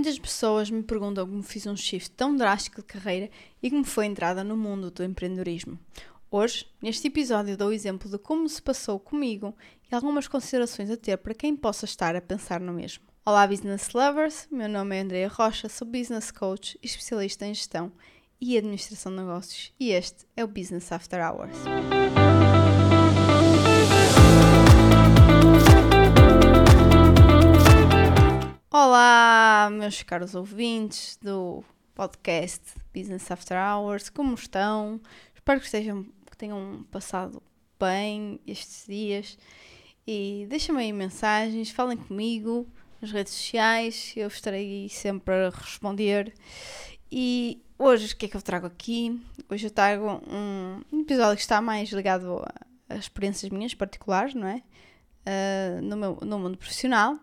Muitas pessoas me perguntam como fiz um shift tão drástico de carreira e como foi a entrada no mundo do empreendedorismo. Hoje, neste episódio, dou o exemplo de como se passou comigo e algumas considerações a ter para quem possa estar a pensar no mesmo. Olá, business lovers! Meu nome é Andrea Rocha, sou business coach e especialista em gestão e administração de negócios e este é o Business After Hours. Olá, meus caros ouvintes do podcast Business After Hours, como estão? Espero que estejam, que tenham passado bem estes dias e deixem-me aí mensagens, falem comigo nas redes sociais, eu estarei sempre a responder. E hoje o que é que eu trago aqui? Hoje eu trago um episódio que está mais ligado a, experiências minhas particulares, não é? Uh, no, meu, no mundo profissional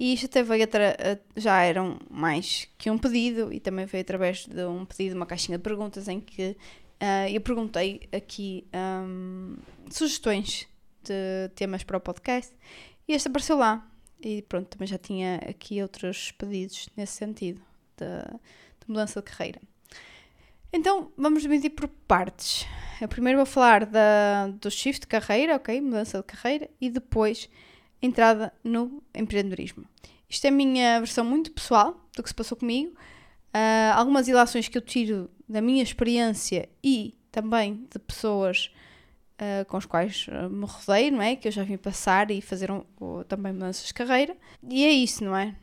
e isto até veio já eram mais que um pedido e também veio através de um pedido, uma caixinha de perguntas em que uh, eu perguntei aqui um, sugestões de temas para o podcast e este apareceu lá. E pronto, também já tinha aqui outros pedidos nesse sentido de, de mudança de carreira. Então vamos dividir por partes. Eu primeiro vou falar da, do shift de carreira, ok? Mudança de carreira e depois entrada no empreendedorismo. Isto é a minha versão muito pessoal do que se passou comigo. Uh, algumas ilações que eu tiro da minha experiência e também de pessoas uh, com as quais uh, me rodei, não é? Que eu já vim passar e fazer um, também mudanças de carreira. E é isso, não é?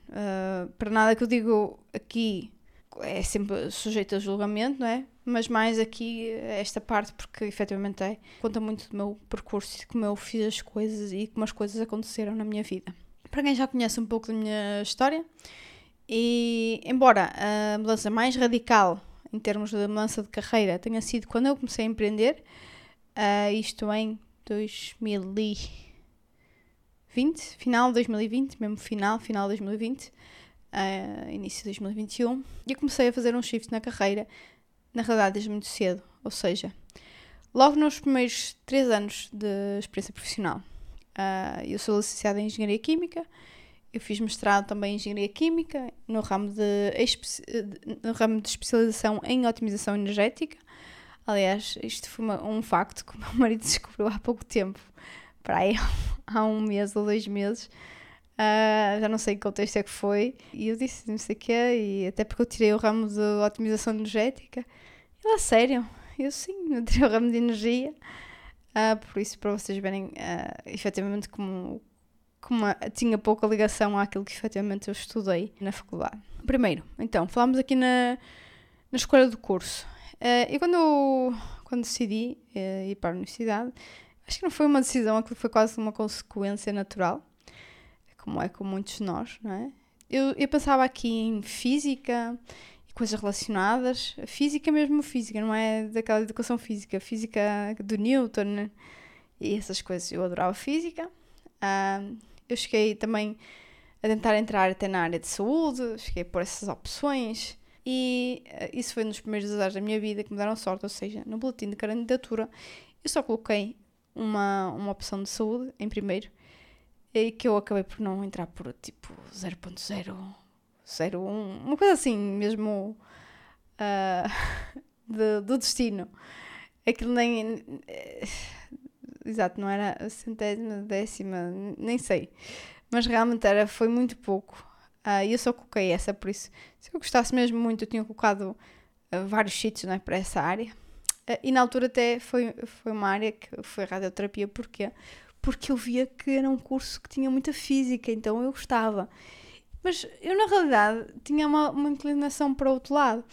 para nada que eu digo aqui é sempre sujeito a julgamento, não é? Mas mais aqui esta parte, porque efetivamente é, conta muito do meu percurso, como eu fiz as coisas e como as coisas aconteceram na minha vida. Para quem já conhece um pouco da minha história, e embora a mudança mais radical em termos de mudança de carreira tenha sido quando eu comecei a empreender, uh, isto em 2020, final de 2020, mesmo final, final de 2020, início de 2021, e comecei a fazer um shift na carreira, na realidade desde muito cedo, ou seja, logo nos primeiros 3 anos de experiência profissional. Uh, eu sou licenciada em Engenharia Química, eu fiz mestrado também em Engenharia Química, no ramo de, no ramo de especialização em otimização energética. Aliás, isto foi uma, um facto que o meu marido descobriu há pouco tempo, para aí há um mês ou dois meses. Uh, já não sei que contexto é que foi. E eu disse não sei o quê, e até porque eu tirei o ramo de otimização energética. Ele, a sério? Eu sim, eu tirei o ramo de energia. Uh, por isso, para vocês verem uh, efetivamente como, como tinha pouca ligação àquilo que efetivamente eu estudei na faculdade. Primeiro, então, falámos aqui na, na escolha do curso. Uh, e quando, quando decidi uh, ir para a universidade, acho que não foi uma decisão, aquilo foi quase uma consequência natural como é com muitos de nós, não é? Eu, eu pensava aqui em física e coisas relacionadas, física mesmo física, não é daquela educação física, física do Newton né? e essas coisas. Eu adorava física. Uh, eu cheguei também a tentar entrar até na área de saúde, cheguei por essas opções. E uh, isso foi dos primeiros azares da minha vida que me deram sorte, ou seja, no boletim de candidatura eu só coloquei uma, uma opção de saúde em primeiro e que eu acabei por não entrar por tipo 0.001, uma coisa assim mesmo uh, de, do destino. Aquilo nem. Exato, não era centésima, décima, nem sei. Mas realmente era, foi muito pouco. Uh, e eu só coloquei essa, por isso, se eu gostasse mesmo muito, eu tinha colocado uh, vários sítios né, para essa área. Uh, e na altura até foi, foi uma área que foi radioterapia, porque porque eu via que era um curso que tinha muita física, então eu gostava. Mas eu, na realidade, tinha uma, uma inclinação para o outro lado.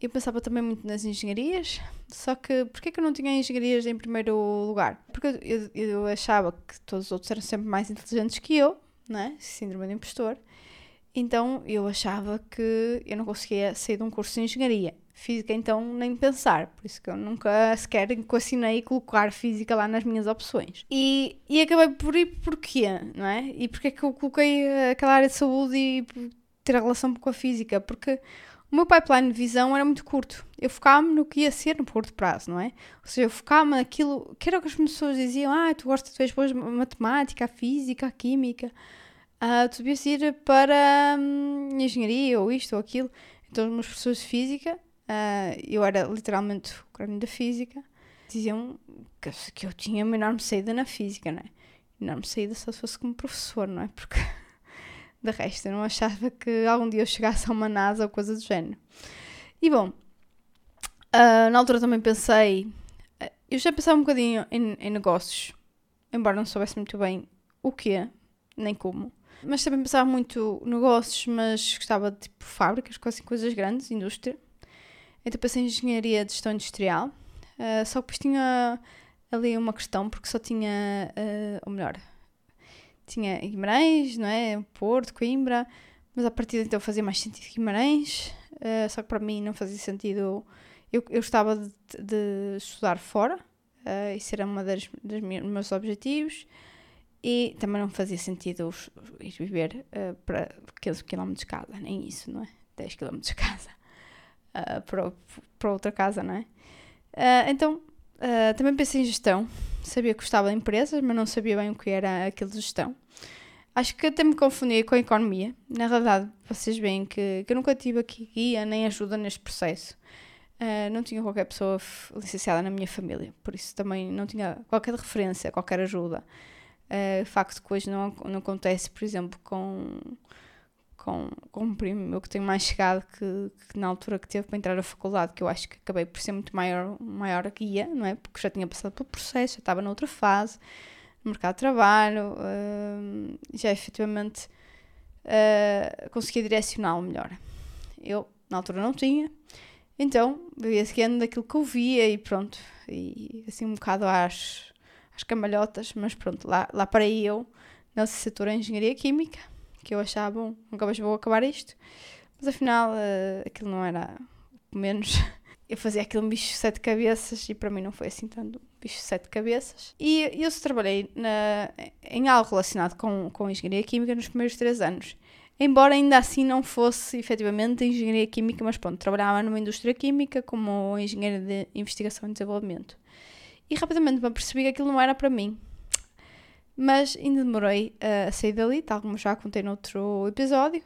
Eu pensava também muito nas engenharias, só que porquê que eu não tinha engenharias em primeiro lugar? Porque eu, eu, achava que todos os outros eram sempre mais inteligentes que eu, né? Síndrome de impostor. Então eu achava que eu não conseguia sair de um curso de engenharia. Física, então, nem pensar. Por isso que eu nunca sequer equacionei colocar física lá nas minhas opções. E, e acabei por ir porquê, não é? E porquê que eu coloquei aquela área de saúde e ter a relação com a física? Porque o meu pipeline de visão era muito curto. Eu focava-me no que ia ser no curto prazo, não é? Ou seja, eu focava-me naquilo que era o que as pessoas diziam: ah, tu gostas de ver boas matemática, a física, a química. ah, tu devias ir para hum, engenharia ou isto ou aquilo. Então, os meus professores de física, uh, eu era literalmente o crânio da física, diziam que, que eu tinha uma enorme saída na física, não é? Enorme saída só se fosse como professor, não é? Porque de resto eu não achava que algum dia eu chegasse a uma NASA ou coisa do género. E bom, uh, na altura também pensei, eu já pensava um bocadinho em, em negócios, embora não soubesse muito bem o que, nem como. Mas também pensava muito negócios, mas gostava de tipo fábricas, coisas grandes, indústria. Então pensei em engenharia de gestão industrial. Uh, só que depois tinha ali uma questão, porque só tinha, uh, ou melhor, tinha Guimarães, não é? Porto, Coimbra, mas a partir de então fazia mais sentido Guimarães, uh, só que para mim não fazia sentido. Eu, eu gostava de, de estudar fora, uh, isso era um dos meus objetivos e também não fazia sentido ir viver uh, para 15 km de casa, nem isso, não é? 10 km de casa uh, para, para outra casa, não é? Uh, então, também pensei em gestão. Sabia que gostava de empresas, mas não sabia bem o que era aquilo de gestão. Acho que até me confundi com a economia. Na realidade, vocês veem que, que eu nunca tive aqui guia nem ajuda neste processo. não tinha qualquer pessoa licenciada na minha família, por isso também não tinha qualquer referência, qualquer ajuda. Uh, facto que hoje não, não acontece, por exemplo, com, com, com um primo meu que tem mais chegado que, que, na altura que teve para entrar na faculdade, que eu acho que acabei por ser muito maior, maior guia, não é? Porque já tinha passado pelo processo, já estava noutra fase, no mercado de trabalho, uh, já efetivamente uh, conseguia direcioná-lo melhor. Eu, na altura, não tinha, então vivia seguindo daquilo que eu via e pronto, e assim um bocado às as camalhotas, mas pronto, lá, lá parei eu na licenciatura em Engenharia Química, que eu achava, bom, nunca mais vou acabar isto, mas afinal uh, aquilo não era menos. Eu fazia aquele bicho sete cabeças e para mim não foi assim tanto bicho sete cabeças. E eu trabalhei na, em algo relacionado com, com engenharia química nos primeiros três anos. Embora ainda assim não fosse efetivamente engenharia química, mas pronto, trabalhava numa indústria química como engenheiro de investigação e desenvolvimento e rapidamente me percebi que aquilo não era para mim. Mas ainda demorei uh, a sair dali, tal como já contei noutro episódio.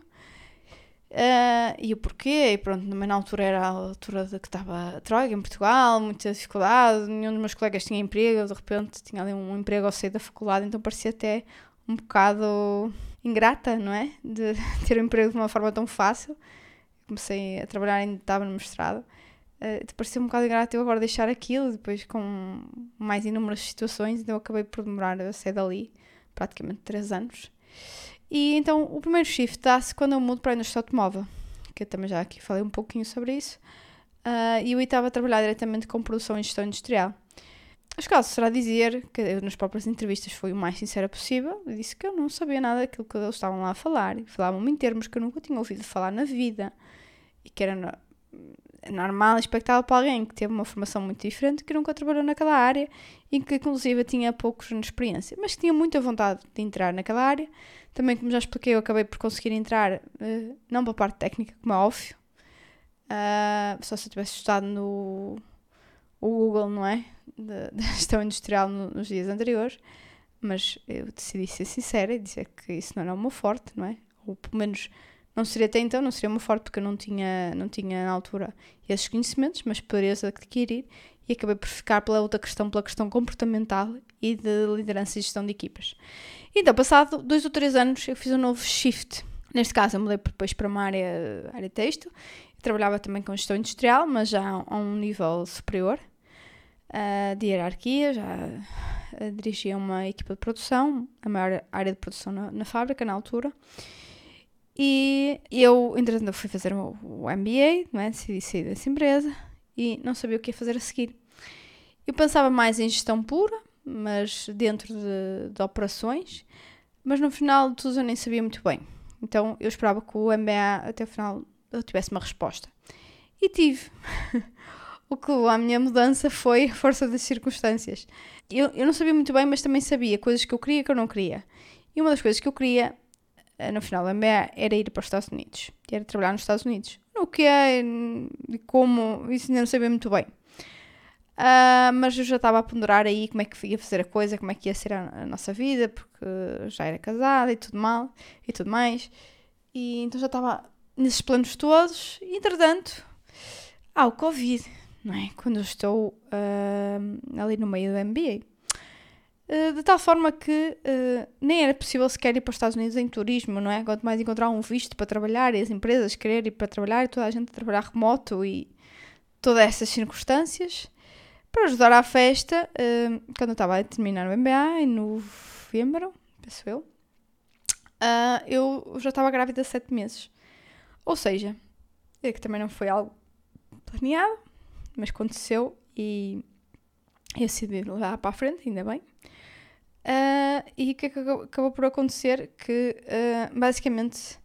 Uh, e o porquê, e pronto, também na altura era a altura de que estava a Troika em Portugal, muita dificuldade, nenhum dos meus colegas tinha emprego, de repente tinha ali um emprego ao sair da faculdade, então parecia até um bocado ingrata, não é? De ter um emprego de uma forma tão fácil. Comecei a trabalhar, ainda estava no mestrado. Uh, parecia um bocado ingrato eu agora deixar aquilo, depois com mais inúmeras situações, então eu acabei por demorar a sair dali, praticamente 3 anos. E então o primeiro shift dá-se quando eu mudo para a indústria automóvel, que eu também já aqui falei um pouquinho sobre isso, uh, e eu estava a trabalhar diretamente com produção e gestão industrial. Os casos será dizer que eu nas próprias entrevistas fui o mais sincera possível e disse que eu não sabia nada daquilo que eles estavam lá a falar, e falavam em termos que eu nunca tinha ouvido falar na vida, e que era normal, expectável para alguém que teve uma formação muito diferente, que nunca trabalhou naquela área e que, inclusive, tinha poucos anos de experiência, mas que tinha muita vontade de entrar naquela área. Também, como já expliquei, eu acabei por conseguir entrar, uh, não para a parte técnica, como é óbvio, uh, só se eu tivesse estudado no Google, não é? Da gestão industrial no, nos dias anteriores, mas eu decidi ser sincera e dizer que isso não era o meu forte, não é? Ou pelo menos não seria até então, não seria uma forte porque eu não tinha, não tinha na altura esses conhecimentos, mas poderia adquirir e acabei por ficar pela outra questão, pela questão comportamental e de liderança e gestão de equipas. Então, passado dois ou três anos, eu fiz um novo shift. Neste caso, eu mudei depois para uma área, área texto. Trabalhava também com gestão industrial, mas já a um nível superior uh, de hierarquia, já uh, dirigia uma equipa de produção, a maior área de produção na, na fábrica na altura. E eu, entretanto, fui fazer o, MBA, não é? decidi sair dessa empresa e não sabia o que ia fazer a seguir. Eu pensava mais em gestão pura, mas dentro de, de operações, mas no final de tudo eu nem sabia muito bem. Então eu esperava que o MBA até o final eu tivesse uma resposta. E tive. o que levou à minha mudança foi a força das circunstâncias. Eu, eu não sabia muito bem, mas também sabia coisas que eu queria e que eu não queria. E uma das coisas que eu queria no final da MBA era ir para os Estados Unidos, era trabalhar nos Estados Unidos. O que é como, isso ainda não sabia muito bem. Uh, mas eu já estava a ponderar aí como é que ia fazer a coisa, como é que ia ser a, a, nossa vida, porque já era casada e tudo mal e tudo mais. E então já estava nesses planos todos. E, entretanto, há o Covid, não é? Quando eu estou uh, ali no meio do MBA. Uh, de tal forma que uh, nem era possível sequer ir para os Estados Unidos em turismo, não é? Quanto mais encontrar um visto para trabalhar e as empresas querer ir para trabalhar e toda a gente trabalhar remoto e todas essas circunstâncias. Para ajudar à festa, uh, quando eu estava a terminar o MBA, em novembro, penso eu, eu já estava grávida há sete meses. Ou seja, é que também não foi algo planeado, mas aconteceu e eu decidi levar para a frente, ainda bem. Uh, e o que é que acabou por acontecer? Que uh, basicamente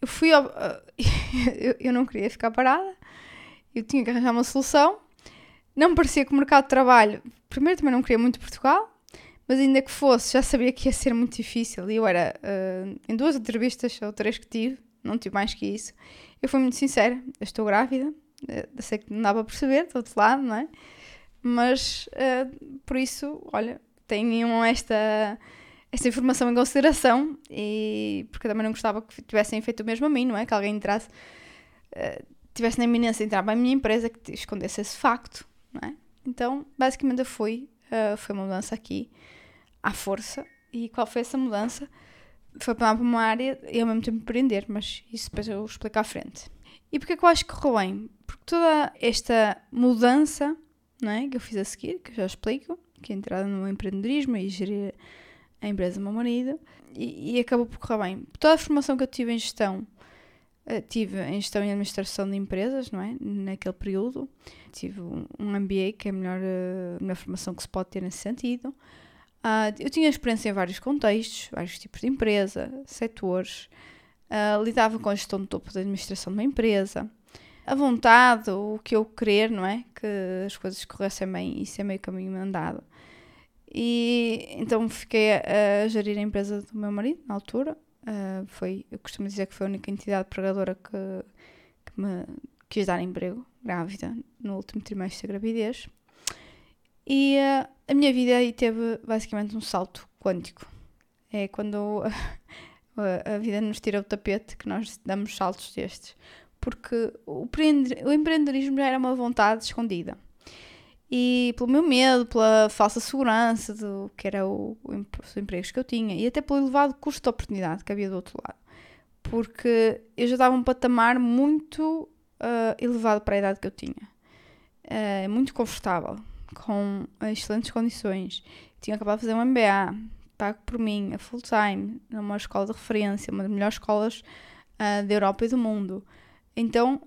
eu fui ao, uh, eu, eu, não queria ficar parada, eu tinha que arranjar uma solução. Não me parecia que o mercado de trabalho, primeiro também não queria muito Portugal, mas ainda que fosse, já sabia que ia ser muito difícil. E eu era, em duas entrevistas ou três que tive, não tive mais que isso, eu fui muito sincera, eu estou grávida, eu sei que não dá para perceber, do outro lado, não é? Mas por isso, olha, tenham esta, esta informação em consideração e porque também não gostava que tivessem feito o mesmo a mim, não é? Que alguém entrasse, uh, tivesse na iminência de entrar para a minha empresa que escondesse esse facto, não é? Então, basicamente fui, uh, foi uma mudança aqui à força. E qual foi essa mudança? Foi para uma área e ao mesmo tempo empreender, mas isso depois eu explico à frente. E porquê que eu acho que correu bem? Porque toda esta mudança não é, que eu fiz a seguir, que eu já explico, que é entrada no empreendedorismo e gerir a empresa do meu marido, e, e, acabou por correr bem. Toda a formação que eu tive em gestão, uh, tive em gestão e administração de empresas, não é? Naquele período. Tive um, MBA, que é a melhor, uh, melhor formação que se pode ter nesse sentido. Uh, eu tinha experiência em vários contextos, vários tipos de empresa, setores. Uh, lidava com a gestão do topo da administração de uma empresa a vontade, o que eu querer, não é? Que as coisas corressem bem, isso é meio caminho andado. E então fiquei a, gerir a empresa do meu marido, na altura. Uh, foi, eu costumo dizer que foi a única entidade pregadora que, que me quis dar emprego, grávida, no último trimestre da gravidez. E uh, a minha vida aí teve basicamente um salto quântico. É quando a, a vida nos tira o tapete que nós damos saltos destes porque o empreendedorismo já era uma vontade escondida. E pelo meu medo, pela falsa segurança do que era o, o, os empregos que eu tinha e até pelo elevado custo de oportunidade que havia do outro lado. Porque eu já estava um patamar muito uh, elevado para a idade que eu tinha. Uh, muito confortável, com excelentes condições. Tinha acabado de fazer um MBA, pago por mim, a full time, numa escola de referência, uma das melhores escolas uh, da Europa e do mundo. Então,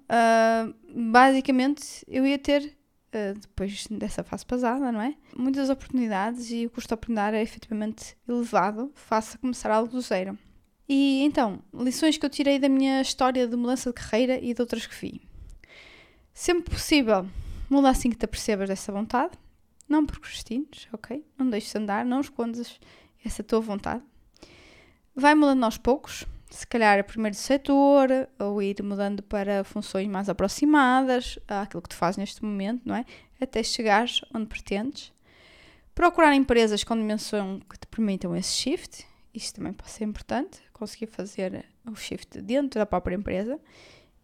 basicamente, eu ia ter, uh, depois dessa fase passada, não é? Muitas oportunidades e o custo de oportunidade é efetivamente elevado face a começar algo do zero. E então, lições que eu tirei da minha história de mudança de carreira e de outras que vi. Sempre possível, muda assim que te apercebas dessa vontade. Não procrastines, ok? Não deixes andar, não escondas essa tua vontade. Vai mudando aos poucos, se calhar primeiro setor, ou ir mudando para funções mais aproximadas àquilo que tu fazes neste momento, não é? Até chegares onde pretendes. Procurar empresas com dimensão que te permitam esse shift, isto também pode ser importante, conseguir fazer o shift dentro da própria empresa,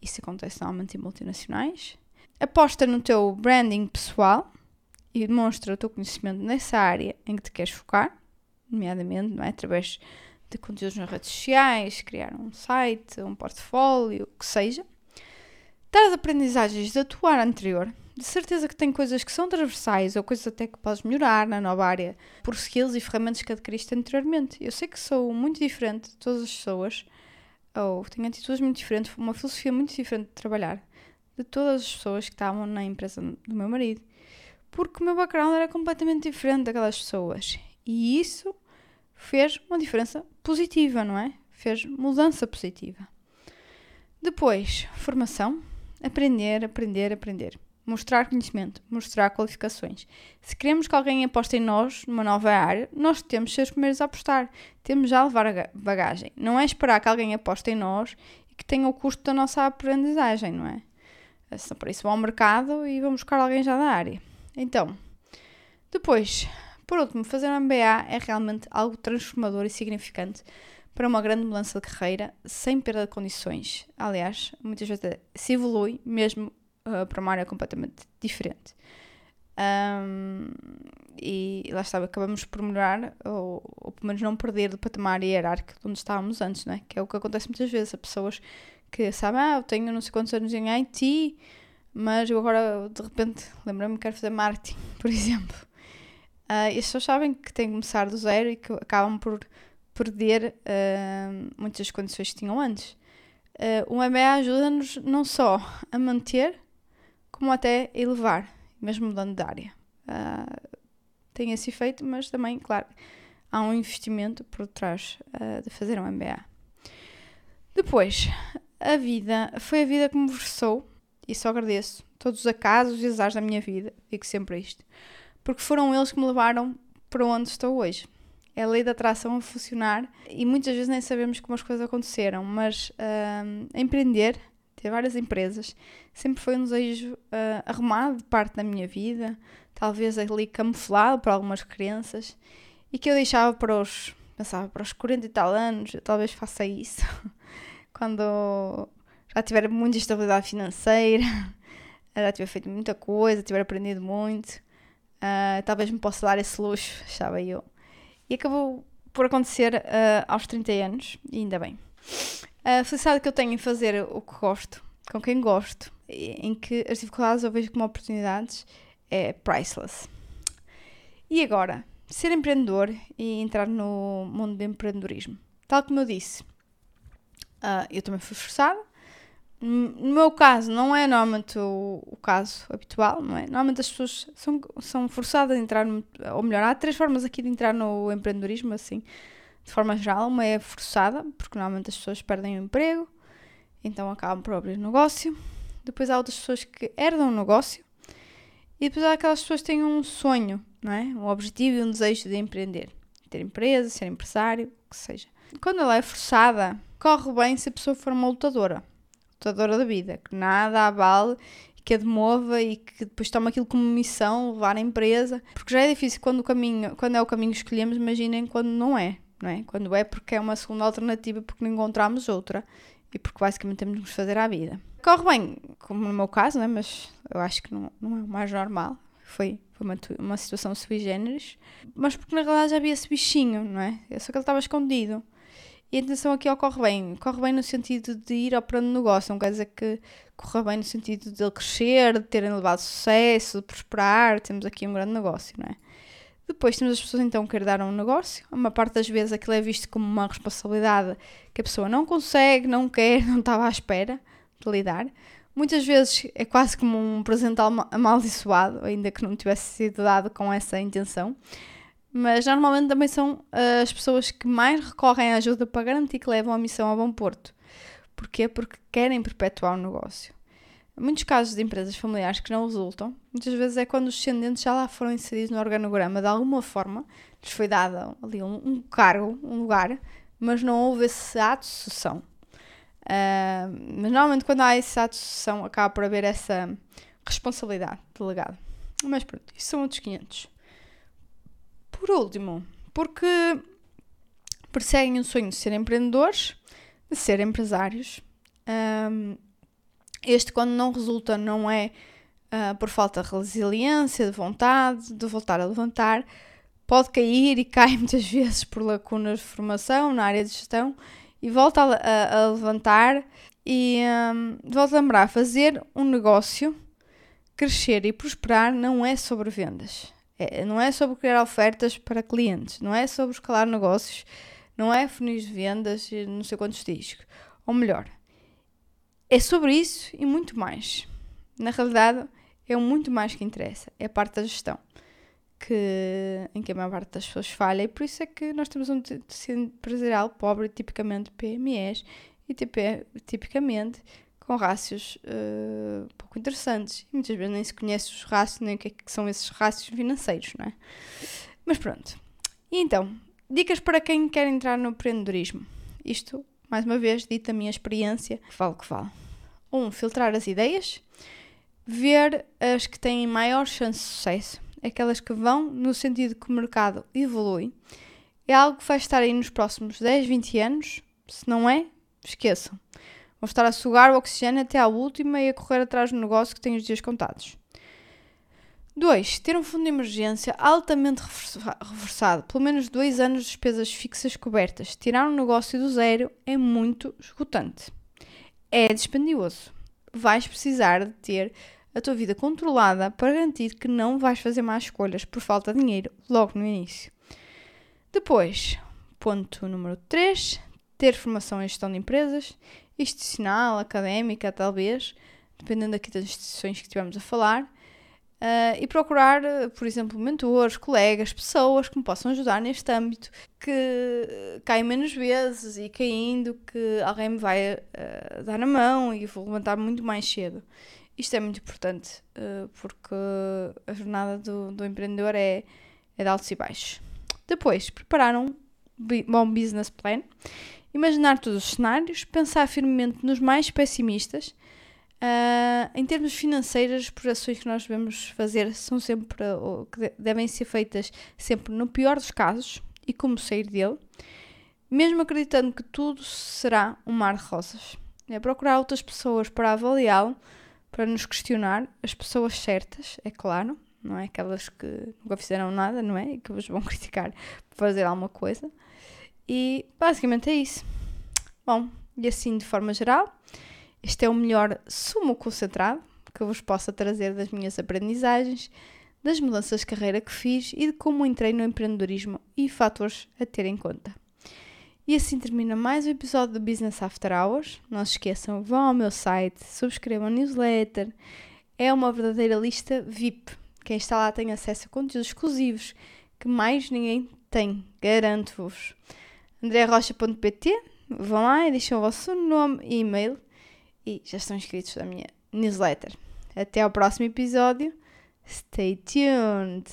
isso acontece normalmente em multinacionais. Aposta no teu branding pessoal e demonstra o teu conhecimento nessa área em que te queres focar, nomeadamente, não é? Através de conteúdos nas redes sociais, criar um site, um portfólio, o que seja. As aprendizagens da tua área anterior, de certeza que tem coisas que são transversais ou coisas até que podes melhorar na nova área por skills e ferramentas que adquiriste anteriormente. Eu sei que sou muito diferente de todas as pessoas, ou tenho atitudes muito diferentes, uma filosofia muito diferente de trabalhar de todas as pessoas que estavam na empresa do meu marido, porque o meu background era completamente diferente daquelas pessoas. E isso fez uma diferença positiva, não é? Fez mudança positiva. Depois, formação, aprender, aprender, aprender. Mostrar conhecimento, mostrar qualificações. Se queremos que alguém aposte em nós, numa nova área, nós temos de ser os primeiros a apostar. Temos já a levar bagagem. Não é esperar que alguém aposte em nós e que tenha o custo da nossa aprendizagem, não é? só para isso vão ao mercado e vão buscar alguém já da área. Então, depois, por último, fazer um MBA é realmente algo transformador e significante para uma grande mudança de carreira sem perda de condições. Aliás, muitas vezes se evolui mesmo uh, para uma área completamente diferente. Um, e lá está, acabamos por melhorar, ou, ou pelo menos não perder do patamar hierárquico de onde estávamos antes, não é? Que é o que acontece muitas vezes. Há pessoas que sabem, ah, eu tenho não sei quantos anos em IT, mas eu agora de repente lembro-me que quero fazer marketing, por exemplo. Uh, e as pessoas sabem que têm que começar do zero e que acabam por perder uh, muitas condições que tinham antes. Uh, o MBA ajuda-nos não só a manter, como até a elevar, mesmo mudando de área. Uh, tem esse efeito, mas também, claro, há um investimento por trás uh, de fazer um MBA. Depois, a vida, foi a vida que me versou, e só agradeço todos os acasos e azares da minha vida, digo sempre isto, porque foram eles que me levaram para onde estou hoje. É a lei da atração a funcionar e muitas vezes nem sabemos como as coisas aconteceram, mas uh, empreender, ter várias empresas, sempre foi um desejo uh, arrumado de parte da minha vida, talvez ali camuflado por algumas crenças e que eu deixava para os, pensava, para os 40 e tal anos, eu talvez faça isso, quando já tiver muita estabilidade financeira, já tiver feito muita coisa, tiver aprendido muito, uh, talvez me possa dar esse luxo, achava eu. E acabou por acontecer uh, aos 30 anos, e ainda bem. A felicidade que eu tenho em fazer o que gosto, com quem gosto, em que as dificuldades eu vejo como oportunidades, é priceless. E agora, ser empreendedor e entrar no mundo do empreendedorismo. Tal como eu disse, uh, eu também fui forçada, no meu caso, não é normalmente o, o, caso habitual, não é? Normalmente as pessoas são, são forçadas a entrar, no, ou melhor, há três formas aqui de entrar no empreendedorismo, assim, de forma geral. Uma é forçada, porque normalmente as pessoas perdem o emprego, então acabam por abrir negócio. Depois há outras pessoas que herdam o negócio. E depois há aquelas pessoas que têm um sonho, não é? Um objetivo e um desejo de empreender. Ter empresa, ser empresário, o que seja. Quando ela é forçada, corre bem se a pessoa for uma lutadora lutadora da vida, que nada abale, que a demova e que depois toma aquilo como missão, levar a empresa, porque já é difícil quando o caminho, quando é o caminho que escolhemos, imaginem quando não é, não é? Quando é porque é uma segunda alternativa porque não encontramos outra e porque basicamente temos de nos fazer à vida. Corre bem, como no meu caso, né? mas eu acho que não, não é o mais normal. Foi, foi uma, uma situação sui generis, mas porque na realidade já havia esse bichinho, não é? Só que ele estava escondido. E a intenção aqui ocorre bem. Corre bem no sentido de ir operando negócio. Não quer dizer que corra bem no sentido de ele crescer, de terem levado sucesso, de prosperar. Temos aqui um grande negócio, não é? Depois temos as pessoas então que herdaram um negócio. A maior parte das vezes aquilo é visto como uma responsabilidade que a pessoa não consegue, não quer, não estava à espera de lidar. Muitas vezes é quase como um presente amaldiçoado, ainda que não tivesse sido dado com essa intenção mas normalmente também são uh, as pessoas que mais recorrem à ajuda para garantir que levam a missão a bom porto. Porquê? Porque querem perpetuar o negócio. Muitos casos de empresas familiares que não resultam, muitas vezes é quando os descendentes já lá foram inseridos no organograma de alguma forma, lhes foi dado ali um, um cargo, um lugar, mas não houve esse ato de sucessão. Uh, mas normalmente quando há esse ato de sucessão acaba por haver essa responsabilidade delegada. Mas pronto, isso são outros 500. Por último, porque perseguem o sonho de ser empreendedores, de ser empresários. Um, este, quando não resulta, não é uh, por falta de resiliência, de vontade, de voltar a levantar. Pode cair e cai muitas vezes por lacunas de formação na área de gestão e volta a, a, a levantar e um, volta a lembrar: fazer um negócio crescer e prosperar não é sobre vendas. É, não é sobre criar ofertas para clientes, não é sobre escalar negócios, não é funis de vendas e não sei quantos discos. Ou melhor, é sobre isso e muito mais. Na realidade, é muito mais que interessa. É a parte da gestão. Que, em que a maior parte das pessoas falha, e por isso é que nós temos um tecido empresarial pobre, tipicamente PMEs, e tipicamente com rácios uh, pouco interessantes. Muitas vezes nem se conhece os rácios, nem o que, é que são esses rácios financeiros, não é? Mas pronto. E então, dicas para quem quer entrar no empreendedorismo. Isto, mais uma vez, dita a minha experiência, que vale que vale. Um, filtrar as ideias. ver as que têm maior chance de sucesso, aquelas que vão no sentido que o mercado evolui. É algo que vai estar aí nos próximos 10, 20 anos. Se não é, esqueçam. Vão estar a sugar o oxigênio até à última e a correr atrás do negócio que tem os dias contados. 2. Ter um fundo de emergência altamente reforçado, pelo menos 2 anos de despesas fixas cobertas. Tirar um negócio do zero é muito esgotante. É dispendioso. Vais precisar de ter a tua vida controlada para garantir que não vais fazer más escolhas por falta de dinheiro logo no início. Depois, ponto número 3, ter formação em gestão de empresas, institucional, académica, talvez, dependendo aqui das instituições que estivermos a falar, uh, e procurar, por exemplo, mentores, colegas, pessoas que me possam ajudar neste âmbito, que caem menos vezes e caindo, que alguém me vai uh, dar a mão e vou levantar muito mais cedo. Isto é muito importante, uh, porque a jornada do, do empreendedor é, é de altos e baixos. Depois, preparar um bom business plan, imaginar todos os cenários, pensar firmemente nos mais pessimistas. Uh, em termos financeiros, as projeções que nós devemos fazer são sempre, ou que devem ser feitas sempre no pior dos casos e como sair dele, mesmo acreditando que tudo será um mar de rosas. É procurar outras pessoas para avaliá-lo para nos questionar, as pessoas certas, é claro, não é? Aquelas que nunca fizeram nada, não é? E que vos vão criticar por fazer alguma coisa. E basicamente é isso. Bom, e assim de forma geral, este é o melhor sumo concentrado que eu vos possa trazer das minhas aprendizagens, das mudanças de carreira que fiz e de como entrei no empreendedorismo e fatores a ter em conta. E assim termina mais um episódio do Business After Hours. Não se esqueçam, vão ao meu site, subscrevam a newsletter. É uma verdadeira lista VIP. Quem está lá tem acesso a conteúdos exclusivos que mais ninguém tem, garanto-vos. andrearrocha.pt Vão lá e deixam o vosso nome e e-mail e já estão inscritos na minha newsletter. Até ao próximo episódio. Stay tuned!